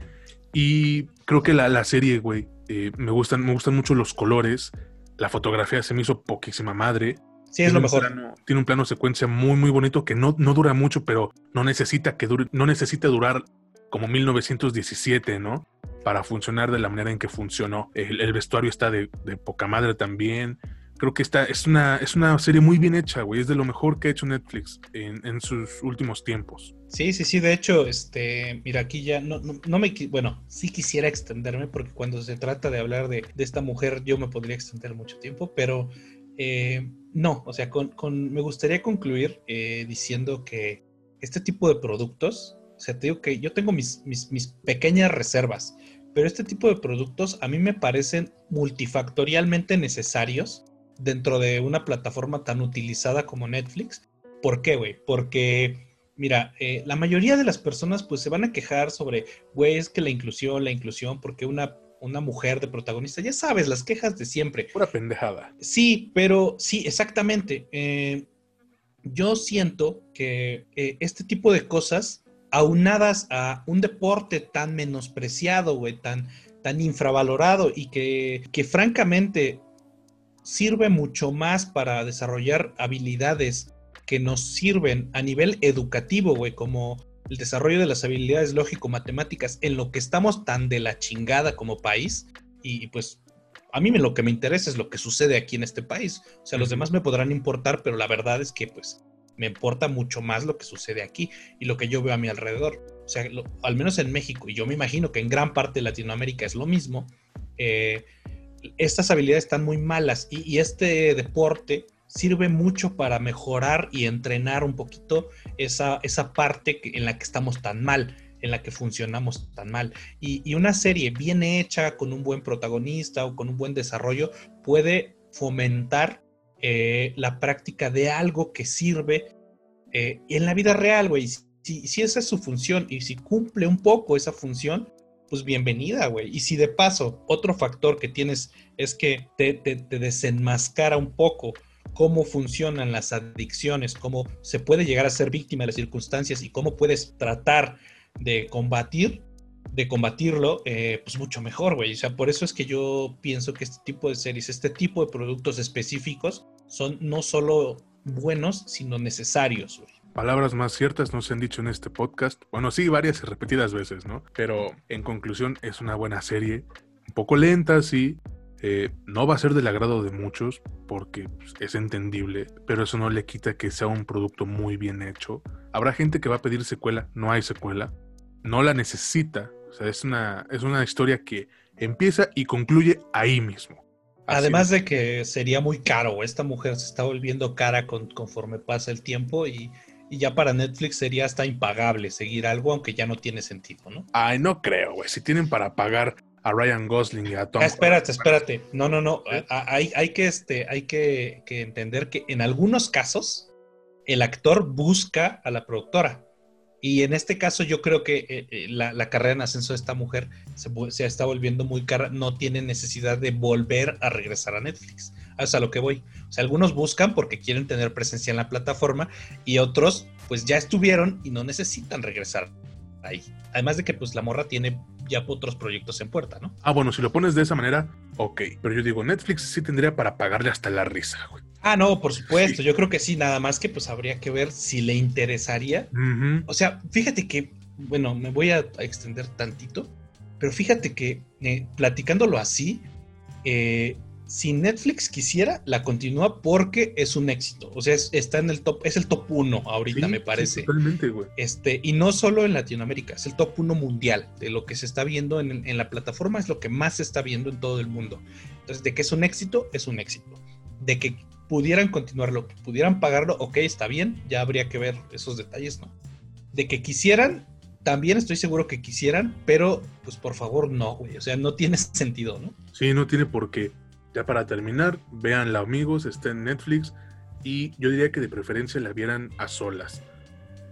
Y creo que la, la serie, güey, eh, me, gustan, me gustan mucho los colores. La fotografía se me hizo poquísima madre. Sí, es Tiene lo mejor. plano- tiene un plano secuencia muy, muy bonito que no, no dura mucho, pero no necesita que dure, no necesita durar como 1917, ¿no? Para funcionar de la manera en que funcionó. El, el vestuario está de, de poca madre también. creo que esta es una, es una serie muy bien hecha, güey. Es de lo mejor que ha hecho Netflix en, sus últimos tiempos. Sí, sí, sí. De hecho, este, mira, aquí ya no, no, me. Bueno, sí quisiera extenderme porque cuando se trata de hablar de, esta mujer, yo me podría extender mucho tiempo, pero eh, no, o sea, con, me gustaría concluir eh, diciendo que este tipo de productos, o sea, te digo que yo tengo mis, mis, mis pequeñas reservas, pero este tipo de productos a mí me parecen multifactorialmente necesarios dentro de una plataforma tan utilizada como Netflix. ¿Por qué, güey? Porque, mira, eh, la mayoría de las personas pues se van a quejar sobre, güey, es que la inclusión, la inclusión, porque una, una mujer de protagonista, ya sabes, las quejas de siempre. Pura pendejada. Sí, pero sí, exactamente. Eh, yo siento que eh, este tipo de cosas, aunadas a un deporte tan menospreciado, güey, tan, tan infravalorado y que, que francamente sirve mucho más para desarrollar habilidades que nos sirven a nivel educativo, güey, como el desarrollo de las habilidades lógico-matemáticas, en lo que estamos tan de la chingada como país. Y, pues a mí lo que me interesa es lo que sucede aquí en este país. O sea, los demás me podrán importar, pero la verdad es que pues me importa mucho más lo que sucede aquí y lo que yo veo a mi alrededor. O sea, al menos en México, y yo me imagino que en gran parte de Latinoamérica es lo mismo. Eh, estas habilidades están muy malas y, este deporte sirve mucho para mejorar y entrenar un poquito esa, esa parte en la que estamos tan mal, en la que funcionamos tan mal. Y, una serie bien hecha, con un buen protagonista o con un buen desarrollo, puede fomentar eh, la práctica de algo que sirve eh, en la vida real, güey. Si, si esa es su función y si cumple un poco esa función, pues bienvenida, güey. Y si de paso, otro factor que tienes es que te, desenmascara un poco cómo funcionan las adicciones, cómo se puede llegar a ser víctima de las circunstancias y cómo puedes tratar de combatir, de combatirlo, eh, pues mucho mejor, güey. O sea, por eso es que yo pienso que este tipo de series, este tipo de productos específicos son no solo buenos, sino necesarios, güey. Palabras más ciertas no se han dicho en este podcast. Bueno, sí, varias y repetidas veces, ¿no? Pero en conclusión es una buena serie. Un poco lenta, sí. Eh, no va a ser del agrado de muchos porque pues, es entendible, pero eso no le quita que sea un producto muy bien hecho. Habrá gente que va a pedir secuela, no hay secuela. No la necesita. O sea, es una, es una historia que empieza y concluye ahí mismo. Además de que sería muy caro, esta mujer se está volviendo cara conforme pasa el tiempo y y ya para Netflix sería hasta impagable seguir algo, aunque ya no tiene sentido, ¿no? Ay, no creo, güey. Si tienen para pagar a Ryan Gosling y a Tom. Ah, espérate, espérate. No, no, no. Hay, hay, que, este, hay que, entender que en algunos casos el actor busca a la productora. Y en este caso yo creo que eh, eh, la, carrera en ascenso de esta mujer se, se, está volviendo muy cara, no tiene necesidad de volver a regresar a Netflix es a lo que voy. O sea, algunos buscan porque quieren tener presencia en la plataforma y otros pues ya estuvieron y no necesitan regresar ahí. Además de que pues la morra tiene ya otros proyectos en puerta, ¿no? Ah, bueno, si lo pones de esa manera, ok. Pero yo digo, Netflix sí tendría para pagarle hasta la risa, güey. Ah, no, por supuesto. Yo creo que sí, nada más que pues habría que ver si le interesaría. O sea, fíjate que, bueno, me voy a extender tantito, pero fíjate que eh, platicándolo así, eh, si Netflix quisiera, la continúa porque es un éxito. O sea, está en el top, es el top uno ahorita, me parece. totalmente, güey. Este, y no solo en Latinoamérica, es el top uno mundial de lo que se está viendo en, la plataforma, es lo que más se está viendo en todo el mundo. Entonces, de que es un éxito, es un éxito. De que pudieran continuarlo, pudieran pagarlo, ok, está bien, ya habría que ver esos detalles, ¿no? De que quisieran, también estoy seguro que quisieran, pero pues por favor no, güey. O sea, no tiene sentido, ¿no? Sí, no tiene por qué. Ya para terminar, véanla amigos, está Netflix y yo diría que de preferencia la vieran a solas.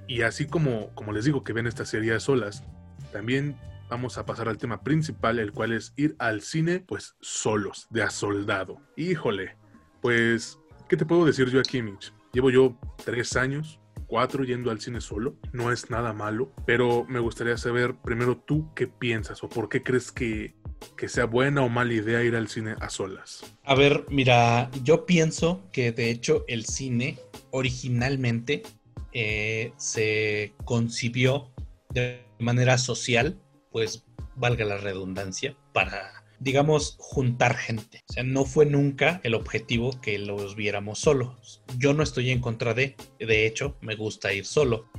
Y así como, como les digo que ven esta serie a solas, también vamos a pasar al tema principal, el cual es ir al cine pues solos, de a soldado. Híjole, pues, ¿qué te puedo decir yo aquí, Mitch? Llevo yo tres años, cuatro yendo al cine solo, no es nada malo, pero me gustaría saber primero tú qué piensas o por qué crees que que sea buena o mala idea ir al cine a solas? A ver, mira, yo pienso que de hecho el cine originalmente eh, se concibió de manera social, pues valga la redundancia, para digamos, juntar gente. O sea, no fue nunca el objetivo que los viéramos solos. Yo no estoy en contra de, de hecho, me gusta ir solo.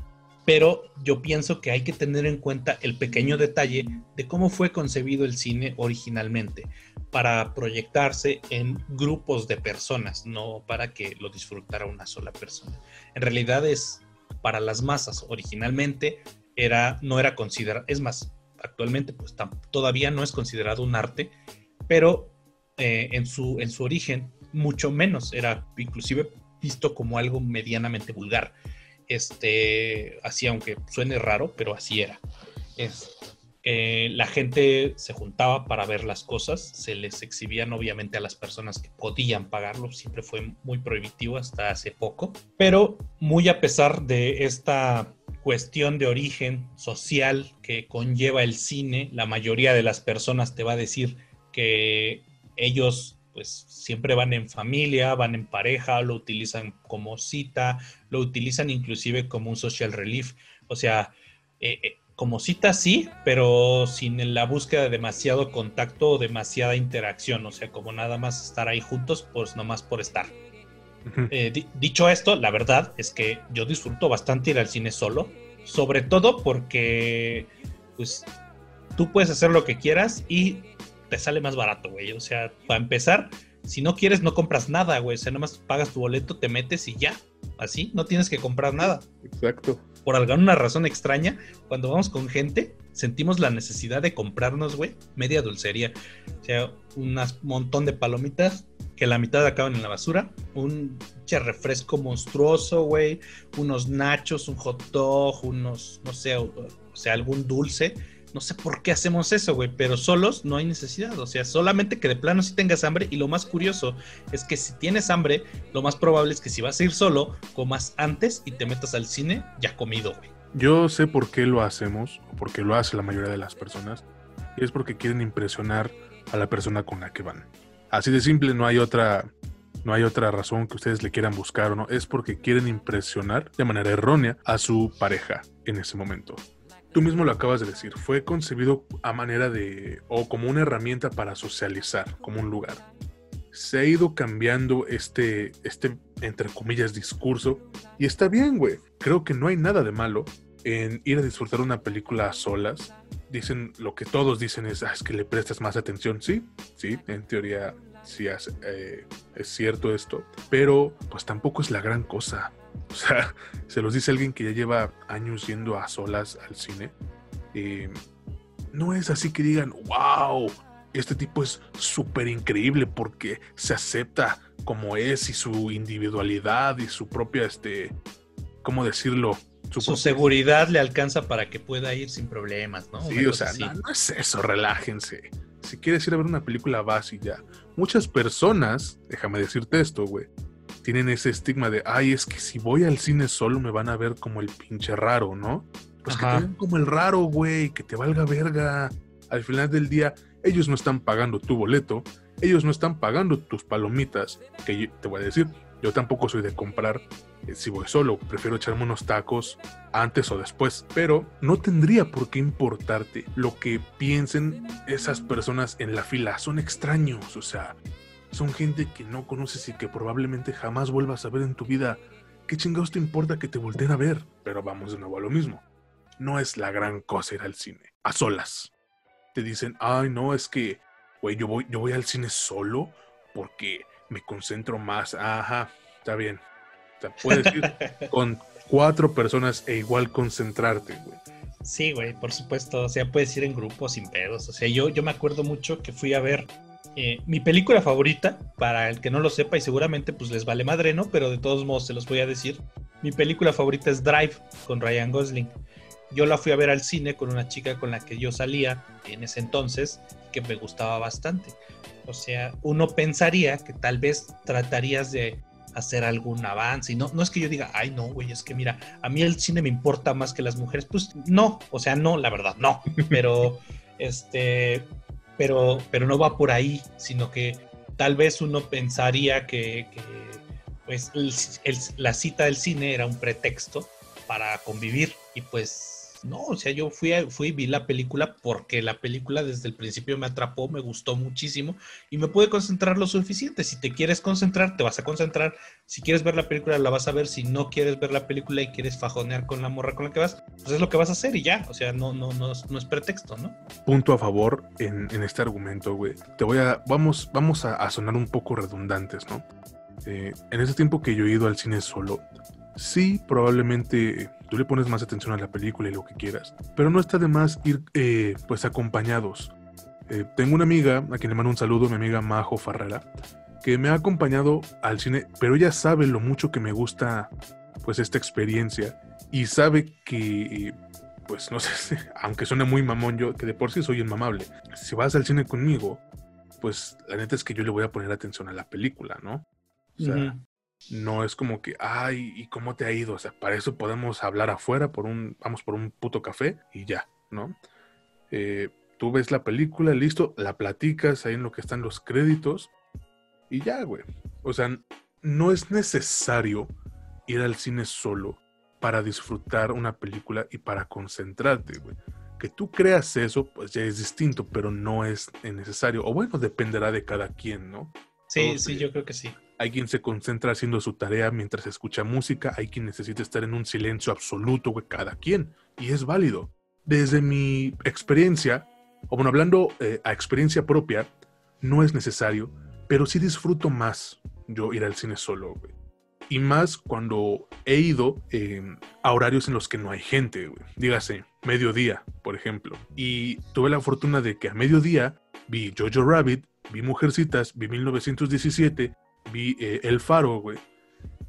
Pero yo pienso que hay que tener en cuenta el pequeño detalle de cómo fue concebido el cine originalmente, para proyectarse en grupos de personas, no para que lo disfrutara una sola persona. En realidad es para las masas. Originalmente era, no era considerado, es más, actualmente pues todavía no es considerado un arte, pero eh, en, su, en su origen mucho menos, era inclusive visto como algo medianamente vulgar. Este, así aunque suene raro, pero así era. Es, eh, la gente se juntaba para ver las cosas, se les exhibían obviamente a las personas que podían pagarlo, siempre fue muy prohibitivo hasta hace poco, pero muy a pesar de esta cuestión de origen social que conlleva el cine, la mayoría de las personas te va a decir que ellos pues siempre van en familia, van en pareja, lo utilizan como cita, lo utilizan inclusive como un social relief, o sea, eh, eh, como cita sí, pero sin la búsqueda de demasiado contacto o demasiada interacción, o sea, como nada más estar ahí juntos, pues nomás por estar. Eh, dicho esto, la verdad es que yo disfruto bastante ir al cine solo, sobre todo porque pues tú puedes hacer lo que quieras y te sale más barato, güey. O sea, para empezar, si no quieres, no compras nada, güey. O sea, nomás pagas tu boleto, te metes y ya. Así, no tienes que comprar nada. Exacto. Por alguna razón extraña, cuando vamos con gente, sentimos la necesidad de comprarnos, güey, media dulcería. O sea, un montón de palomitas, que la mitad acaban en la basura, un refresco monstruoso, güey, unos nachos, un hot dog, unos, no sé, o sea, algún dulce. No sé por qué hacemos eso, güey, pero solos no hay necesidad. O sea, solamente que de plano si tengas hambre. Y lo más curioso es que si tienes hambre, lo más probable es que si vas a ir solo, comas antes y te metas al cine ya comido, güey. Yo sé por qué lo hacemos, o por qué lo hace la mayoría de las personas. Y es porque quieren impresionar a la persona con la que van. Así de simple, no hay otra, no hay otra razón que ustedes le quieran buscar o no. Es porque quieren impresionar de manera errónea a su pareja en ese momento. Tú mismo lo acabas de decir, fue concebido a manera de, o como una herramienta para socializar, como un lugar. Se ha ido cambiando este, este, entre comillas, discurso. Y está bien, güey. Creo que no hay nada de malo en ir a disfrutar una película a solas dicen lo que todos dicen es, ah, es que le prestas más atención. Sí, sí, en teoría sí es, eh, es cierto esto, pero pues tampoco es la gran cosa. O sea, se los dice alguien que ya lleva años yendo a solas al cine. no es así que digan, wow, este tipo es súper increíble porque se acepta como es y su individualidad y su propia, este, ¿cómo decirlo? Su, seguridad le alcanza para que pueda ir sin problemas, ¿no? Sí, o sea, no, es eso, relájense. Si quieres ir a ver una película, vas y ya. Muchas personas, déjame decirte esto, güey, tienen ese estigma de, ay, es que si voy al cine solo me van a ver como el pinche raro, ¿no? Pues que te ven como el raro, güey, que te valga verga. Al final del día, ellos no están pagando tu boleto, ellos no están pagando tus palomitas, que te voy a decir, yo tampoco soy de comprar eh, si voy solo, prefiero echarme unos tacos antes o después, pero no tendría por qué importarte lo que piensen esas personas en la fila. Son extraños, o sea, son gente que no conoces y que probablemente jamás vuelvas a ver en tu vida. ¿Qué chingados te importa que te volteen a ver? Pero vamos de nuevo a lo mismo. No es la gran cosa ir al cine, a solas. Te dicen, ay, no, es que, güey, yo voy, yo voy al cine solo porque me concentro más. Ajá, está bien. O sea, puedes ir con cuatro personas e igual concentrarte, güey. Sí, güey, por supuesto. O sea, puedes ir en grupos sin pedos. O sea, yo, yo me acuerdo mucho que fui a ver eh, mi película favorita, para el que no lo sepa, y seguramente pues les vale madre, ¿no? Pero de todos modos se los voy a decir. Mi película favorita es Drive con Ryan Gosling. Yo la fui a ver al cine con una chica con la que yo salía en ese entonces, que me gustaba bastante. O sea, uno pensaría que tal vez tratarías de hacer algún avance. Y no, no es que yo diga, ay, no, güey, es que mira, a mí el cine me importa más que las mujeres. Pues no, o sea, no, la verdad, no. Pero, este, pero, pero no va por ahí, sino que tal vez uno pensaría que, pues, la cita del cine era un pretexto para convivir y pues No, o sea, yo fui, fui, vi la película porque la película desde el principio me atrapó, me gustó muchísimo y me pude concentrar lo suficiente. Si te quieres concentrar, te vas a concentrar. Si quieres ver la película, la vas a ver. Si no quieres ver la película y quieres fajonear con la morra con la que vas, pues es lo que vas a hacer y ya. O sea, no, no, no, no es pretexto, ¿no? Punto a favor en, este argumento, güey. Te voy a, vamos, vamos a, a sonar un poco redundantes, ¿no? Eh, en ese tiempo que yo he ido al cine solo, sí, probablemente tú le pones más atención a la película y lo que quieras, pero no está de más ir eh, pues acompañados. Eh, tengo una amiga, a quien le mando un saludo, mi amiga Majo Farrera, que me ha acompañado al cine, pero ella sabe lo mucho que me gusta pues esta experiencia y sabe que pues no sé, aunque suene muy mamón yo, que de por sí soy inmamable, si vas al cine conmigo, pues la neta es que yo le voy a poner atención a la película, ¿no? O sea, no es como que, ay, ¿y cómo te ha ido? O sea, para eso podemos hablar afuera, por un, vamos por un puto café y ya, ¿no? Eh, tú ves la película, listo, la platicas ahí en lo que están los créditos y ya, güey. O sea, no es necesario ir al cine solo para disfrutar una película y para concentrarte, güey. Que tú creas eso, pues ya es distinto, pero no es necesario. O bueno, dependerá de cada quien, ¿no? Sí, sí, yo creo que sí. Hay quien se concentra haciendo su tarea mientras escucha música, hay quien necesita estar en un silencio absoluto, güey, cada quien, y es válido. Desde mi experiencia, o bueno, hablando eh, a experiencia propia, no es necesario, pero sí disfruto más yo ir al cine solo. Y más cuando he ido em, a horarios en los que no hay gente, güey. Dígase, mediodía, por ejemplo. Y tuve la fortuna de que a mediodía vi Jojo Rabbit, vi Mujercitas, vi 1917, vi eh, El Faro, güey,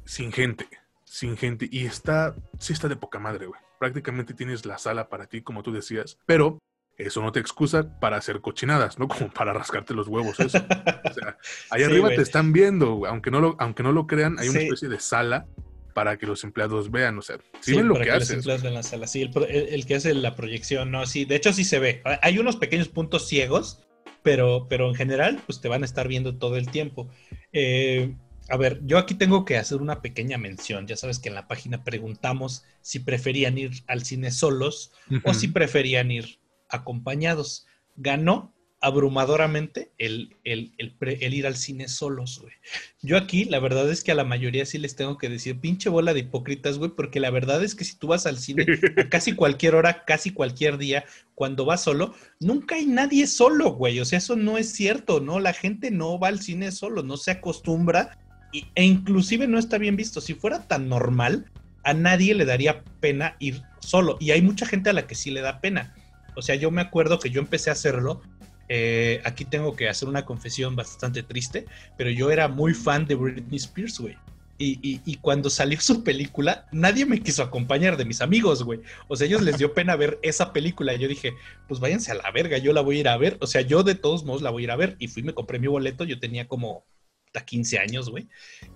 sin gente, sin gente. Y está, sí está de poca madre, güey. Prácticamente tienes la sala para ti, como tú decías, pero eso no te excusa para hacer cochinadas, ¿no? Como para rascarte los huevos, eso. O sea, ahí arriba te están viendo, güey. Aunque no lo, aunque no lo crean, hay una especie de sala para que los empleados vean, o sea, sí, ven lo que, haces. Los empleados ven la sala, sí, el, el, que hace la proyección, no, sí, de hecho sí se ve. Hay unos pequeños puntos ciegos pero, pero en general, pues te van a estar viendo todo el tiempo. Eh, a ver, yo aquí tengo que hacer una pequeña mención. Ya sabes que en la página preguntamos si preferían ir al cine solos o si preferían ir acompañados. Ganó abrumadoramente el, el, ir al cine solos, güey. Yo aquí, la verdad es que a la mayoría sí les tengo que decir, pinche bola de hipócritas, güey, porque la verdad es que si tú vas al cine a casi cualquier hora, casi cualquier día, cuando vas solo, nunca hay nadie solo, güey. O sea, eso no es cierto, ¿no? La gente no va al cine solo, no se acostumbra y, e inclusive no está bien visto. Si fuera tan normal, a nadie le daría pena ir solo. Y hay mucha gente a la que sí le da pena. O sea, yo me acuerdo que yo empecé a hacerlo eh, aquí tengo que hacer una confesión bastante triste, pero yo era muy fan de Britney Spears, güey. Y, cuando salió su película, nadie me quiso acompañar de mis amigos, güey. O sea, ellos les dio pena ver esa película. Y yo dije, pues váyanse a la verga, yo la voy a ir a ver. O sea, yo de todos modos la voy a ir a ver. Y fui, me compré mi boleto. Yo tenía como hasta 15 años, güey.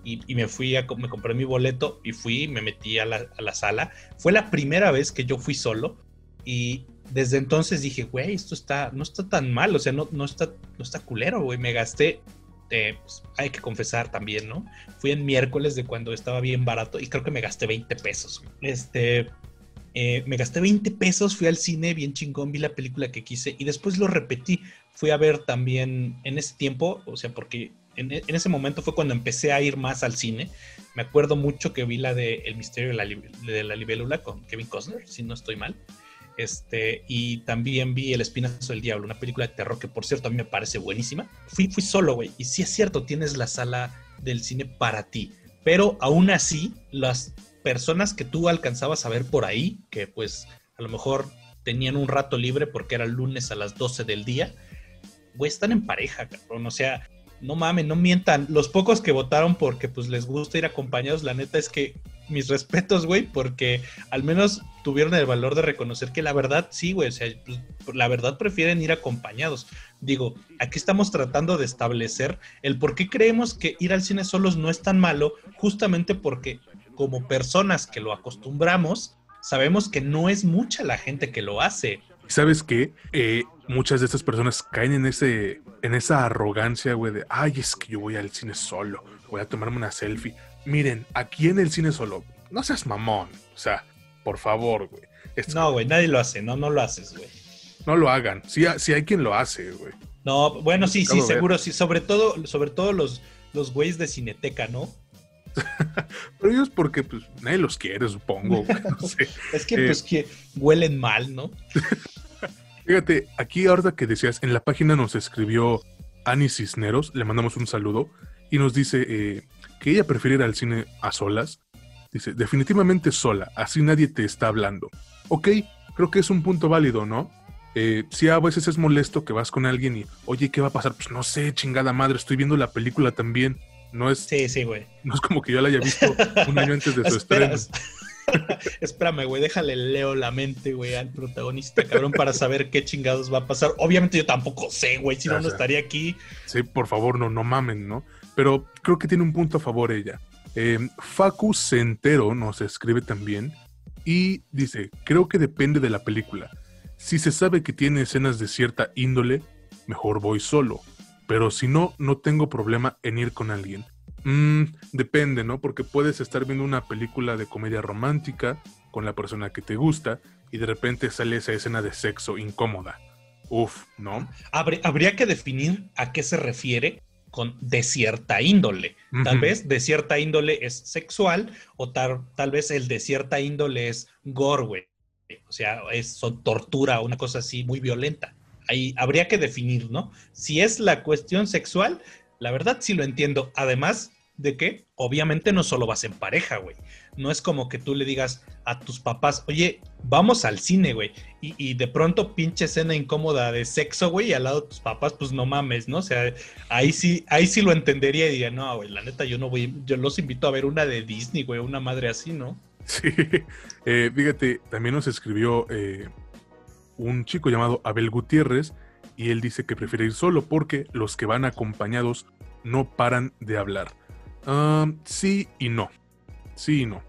Y, me fui a, me compré mi boleto y fui, me metí a la, a la sala. Fue la primera vez que yo fui solo. Y, desde entonces dije, güey, esto está, no está tan mal, o sea, no, no, está, no está culero, güey. Me gasté, eh, pues, hay que confesar también, ¿no? Fui en miércoles de cuando estaba bien barato y creo que me gasté 20 pesos. Este, eh, me gasté 20 pesos, fui al cine bien chingón, vi la película que quise y después lo repetí. Fui a ver también en ese tiempo, o sea, porque en, ese momento fue cuando empecé a ir más al cine. Me acuerdo mucho que vi la de El misterio de la, de la libélula con Kevin Costner, si no estoy mal. Este, y también vi El Espinazo del Diablo, una película de terror que, por cierto, a mí me parece buenísima. Fui, fui solo, güey. Y sí es cierto, tienes la sala del cine para ti. Pero aún así, las personas que tú alcanzabas a ver por ahí, que pues a lo mejor tenían un rato libre porque era lunes a las 12 del día, güey, están en pareja, cabrón. O sea, no mames, no mientan. Los pocos que votaron porque pues les gusta ir acompañados, la neta es que mis respetos, güey, porque al menos tuvieron el valor de reconocer que la verdad, sí, güey, o sea, pues, la verdad prefieren ir acompañados. Digo, aquí estamos tratando de establecer el por qué creemos que ir al cine solos no es tan malo, justamente porque como personas que lo acostumbramos, sabemos que no es mucha la gente que lo hace. ¿Sabes qué? Eh, muchas de estas personas caen en ese en esa arrogancia, güey, de, ay, es que yo voy al cine solo, voy a tomarme una selfie. Miren, aquí en el cine solo, no seas mamón, o sea, por favor, güey. no, güey, nadie lo hace, no, no lo haces, güey. No lo hagan. Sí, sí hay quien lo hace, güey. No, bueno, sí, sí, seguro, sí. Sobre todo, sobre todo los, los güeyes de Cineteca, ¿no? Pero ellos porque pues nadie los quiere, supongo. es que pues eh, que huelen mal, ¿no? Fíjate, aquí ahorita que decías, en la página nos escribió Ani Cisneros, le mandamos un saludo y nos dice eh, que ella prefiere ir al cine a solas. Dice, definitivamente sola, así nadie te está hablando. Ok, creo que es un punto válido, ¿no? Eh, si a veces es molesto que vas con alguien y, oye, ¿qué va a pasar? Pues no sé, chingada madre, estoy viendo la película también. No es, sí, sí, güey. No es como que yo la haya visto un año antes de su estreno. Espérame, güey, déjale leo la mente, güey, al protagonista, cabrón, para saber qué chingados va a pasar. Obviamente yo tampoco sé, güey, si no, no estaría aquí. Sí, por favor, no, no mamen, ¿no? Pero creo que tiene un punto a favor ella. Eh, Facu Centero nos escribe también y dice, creo que depende de la película. Si se sabe que tiene escenas de cierta índole, mejor voy solo. Pero si no, no tengo problema en ir con alguien. Mm, depende, ¿no? Porque puedes estar viendo una película de comedia romántica con la persona que te gusta y de repente sale esa escena de sexo incómoda. Uf, ¿no? Habría que definir a qué se refiere con de cierta índole. Tal vez de cierta índole es sexual o tal, tal vez el de cierta índole es gore, O sea, es tortura, una cosa así muy violenta. Ahí habría que definir, ¿no? Si es la cuestión sexual, la verdad sí lo entiendo. Además de que obviamente no solo vas en pareja, güey. No es como que tú le digas a tus papás, oye, vamos al cine, güey. Y, de pronto pinche escena incómoda de sexo, güey, y al lado de tus papás, pues no mames, ¿no? O sea, ahí sí, ahí sí lo entendería y diría, no, güey, la neta, yo no voy, yo los invito a ver una de Disney, güey, una madre así, ¿no? Sí, eh, fíjate, también nos escribió eh, un chico llamado Abel Gutiérrez y él dice que prefiere ir solo porque los que van acompañados no paran de hablar. Sí y no. Sí y no.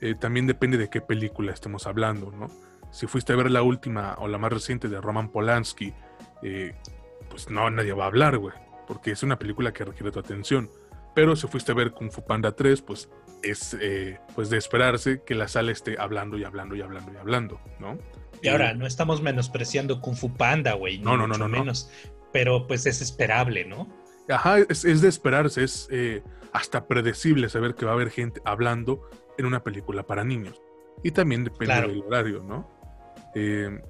Eh, también depende de qué película estemos hablando, ¿no? Si fuiste a ver la última o la más reciente de Roman Polanski, eh, pues no, nadie va a hablar, güey, porque es una película que requiere tu atención. Pero si fuiste a ver Kung Fu Panda 3, pues es eh, pues de esperarse que la sala esté hablando y hablando y hablando y hablando, ¿no? Y ahora, no estamos menospreciando Kung Fu Panda, güey. No, no, no, no, menos, Pero pues es esperable, ¿no? Ajá, es, de esperarse, es eh, hasta predecible saber que va a haber gente hablando en una película para niños. Y también depende del horario, ¿no? Eh,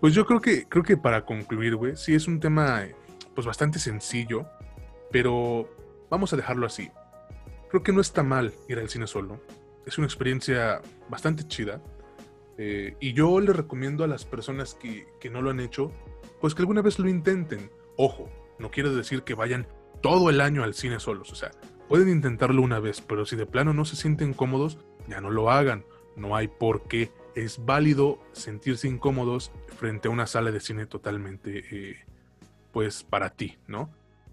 pues yo creo que, creo que para concluir, güey, sí es un tema pues bastante sencillo, pero vamos a dejarlo así. Creo que no está mal ir al cine solo. Es una experiencia bastante chida. Eh, y yo le recomiendo a las personas que, no lo han hecho, pues que alguna vez lo intenten. Ojo, no quiero decir que vayan todo el año al cine solos, o sea, pueden intentarlo una vez, pero si de plano no se sienten cómodos, ya no lo hagan. No hay por qué. Es válido sentirse incómodos frente a una sala de cine totalmente, eh, pues, para ti, ¿no?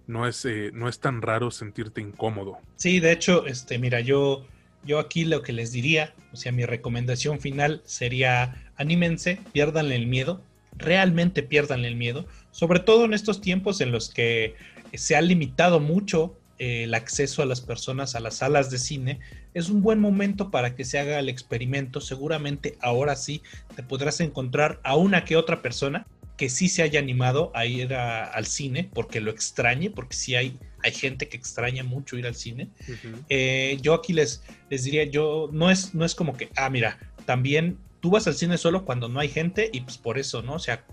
No es, eh, no es tan raro sentirte incómodo. Sí, de hecho, este, mira, yo yo aquí lo que les diría, o sea, mi recomendación final sería anímense, piérdanle el miedo, realmente piérdanle el miedo, sobre todo en estos tiempos en los que se ha limitado mucho el acceso a las personas a las salas de cine, es un buen momento para que se haga el experimento. Seguramente ahora sí te podrás encontrar a una que otra persona que sí se haya animado a ir al cine porque lo extrañe, porque sí hay, hay gente que extraña mucho ir al cine. Eh, yo aquí les, les diría, yo no es, no es como que, ah, mira, también tú vas al cine solo cuando no hay gente y pues por eso, ¿no? O sea,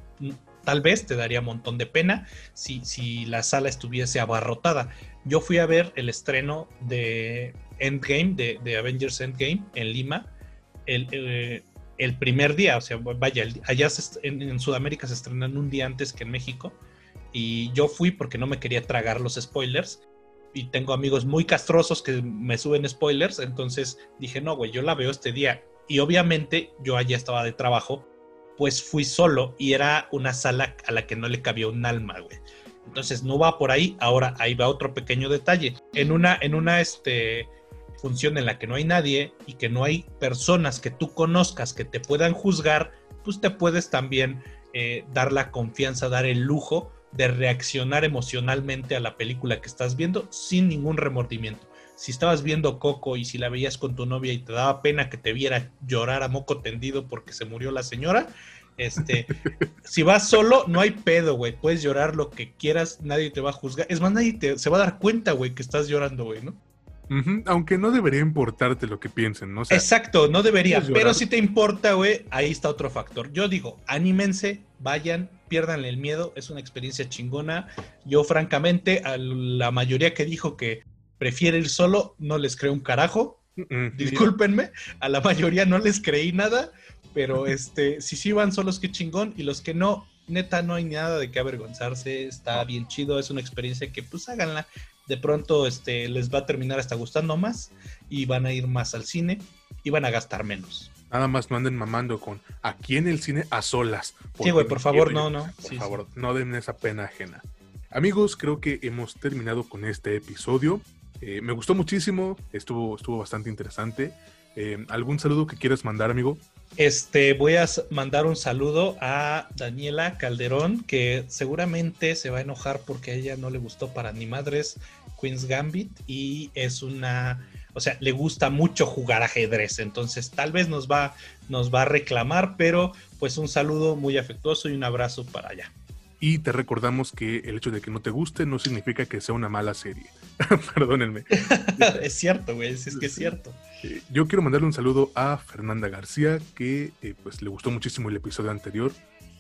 tal vez te daría un montón de pena si, si la sala estuviese abarrotada. Yo fui a ver el estreno de Endgame, de, Avengers Endgame en Lima. El, eh, primer día, o sea, vaya, allá en, Sudamérica se estrenan un día antes que en México y yo fui porque no me quería tragar los spoilers y tengo amigos muy castrosos que me suben spoilers, entonces dije, no, güey, yo la veo este día y obviamente yo allá estaba de trabajo, pues fui solo y era una sala a la que no le cabía un alma, güey. Entonces no va por ahí, ahora ahí va otro pequeño detalle. En una, en una, este, función en la que no hay nadie y que no hay personas que tú conozcas que te puedan juzgar, pues te puedes también eh, dar la confianza, dar el lujo de reaccionar emocionalmente a la película que estás viendo sin ningún remordimiento. si estabas viendo Coco y si la veías con tu novia y te daba pena que te viera llorar a moco tendido porque se murió la señora, este, si vas solo, no hay pedo, güey. Puedes llorar lo que quieras, nadie te va a juzgar. Es más, nadie te, se va a dar cuenta, güey, que estás llorando, güey, ¿no? Aunque no debería importarte lo que piensen, ¿no? Exacto, no debería. Pero si te importa, güey, ahí está otro factor. Yo digo, anímense, vayan, pierdan el miedo, es una experiencia chingona. Yo, francamente, a la mayoría que dijo que prefiere ir solo, no les creo un carajo. Discúlpenme, a la mayoría no les creí nada, pero este, si sí van solos, qué chingón, y los que no, neta, no hay nada de qué avergonzarse, está bien chido, es una experiencia que pues háganla, de pronto este, les va a terminar hasta gustando más y van a ir más al cine y van a gastar menos. Nada más no anden mamando con aquí en el cine a solas. Sí, güey, por favor, no, no. Por favor, no den esa pena ajena. Amigos, creo que hemos terminado con este episodio. Eh, me gustó muchísimo, estuvo, estuvo bastante interesante. Eh, ¿Algún saludo que quieras mandar, amigo? Este, voy a mandar un saludo a Daniela Calderón, que seguramente se va a enojar porque a ella no le gustó para ni madres Queen's Gambit y es una, o sea, le gusta mucho jugar ajedrez, entonces tal vez nos va, nos va a reclamar, pero pues un saludo muy afectuoso y un abrazo para allá. Y te recordamos que el hecho de que no te guste no significa que sea una mala serie. Perdónenme. es cierto, güey, es que es cierto. Eh, yo quiero mandarle un saludo a Fernanda García, que eh, pues le gustó muchísimo el episodio anterior.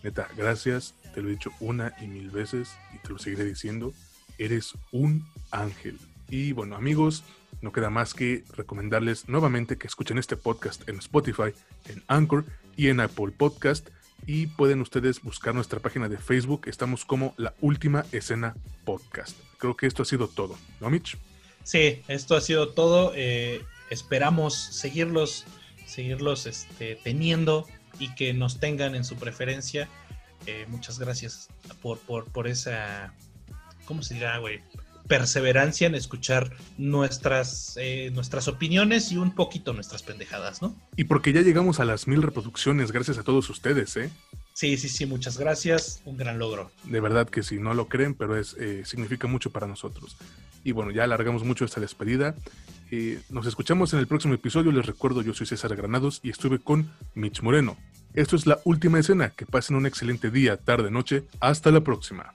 Neta, gracias. Te lo he dicho una y mil veces y te lo seguiré diciendo. Eres un ángel. Y bueno, amigos, no queda más que recomendarles nuevamente que escuchen este podcast en Spotify, en Anchor y en Apple Podcast y pueden ustedes buscar nuestra página de Facebook. Estamos como La Última Escena Podcast. Creo que esto ha sido todo, ¿no, Mitch? Sí, esto ha sido todo. Eh, esperamos seguirlos, seguirlos este, teniendo y que nos tengan en su preferencia. Eh, muchas gracias por, por, por esa, ¿cómo se dirá, güey? Perseverancia en escuchar nuestras, eh, nuestras opiniones y un poquito nuestras pendejadas, ¿no? Y porque ya llegamos a las mil reproducciones, gracias a todos ustedes, ¿eh? Sí, sí, sí, muchas gracias, un gran logro. De verdad que sí, no lo creen, pero es, eh, significa mucho para nosotros. Y bueno, ya alargamos mucho esta despedida. Eh, nos escuchamos en el próximo episodio. Les recuerdo, yo soy César Granados y estuve con Mitch Moreno. Esto es la última escena. Que pasen un excelente día, tarde, noche. Hasta la próxima.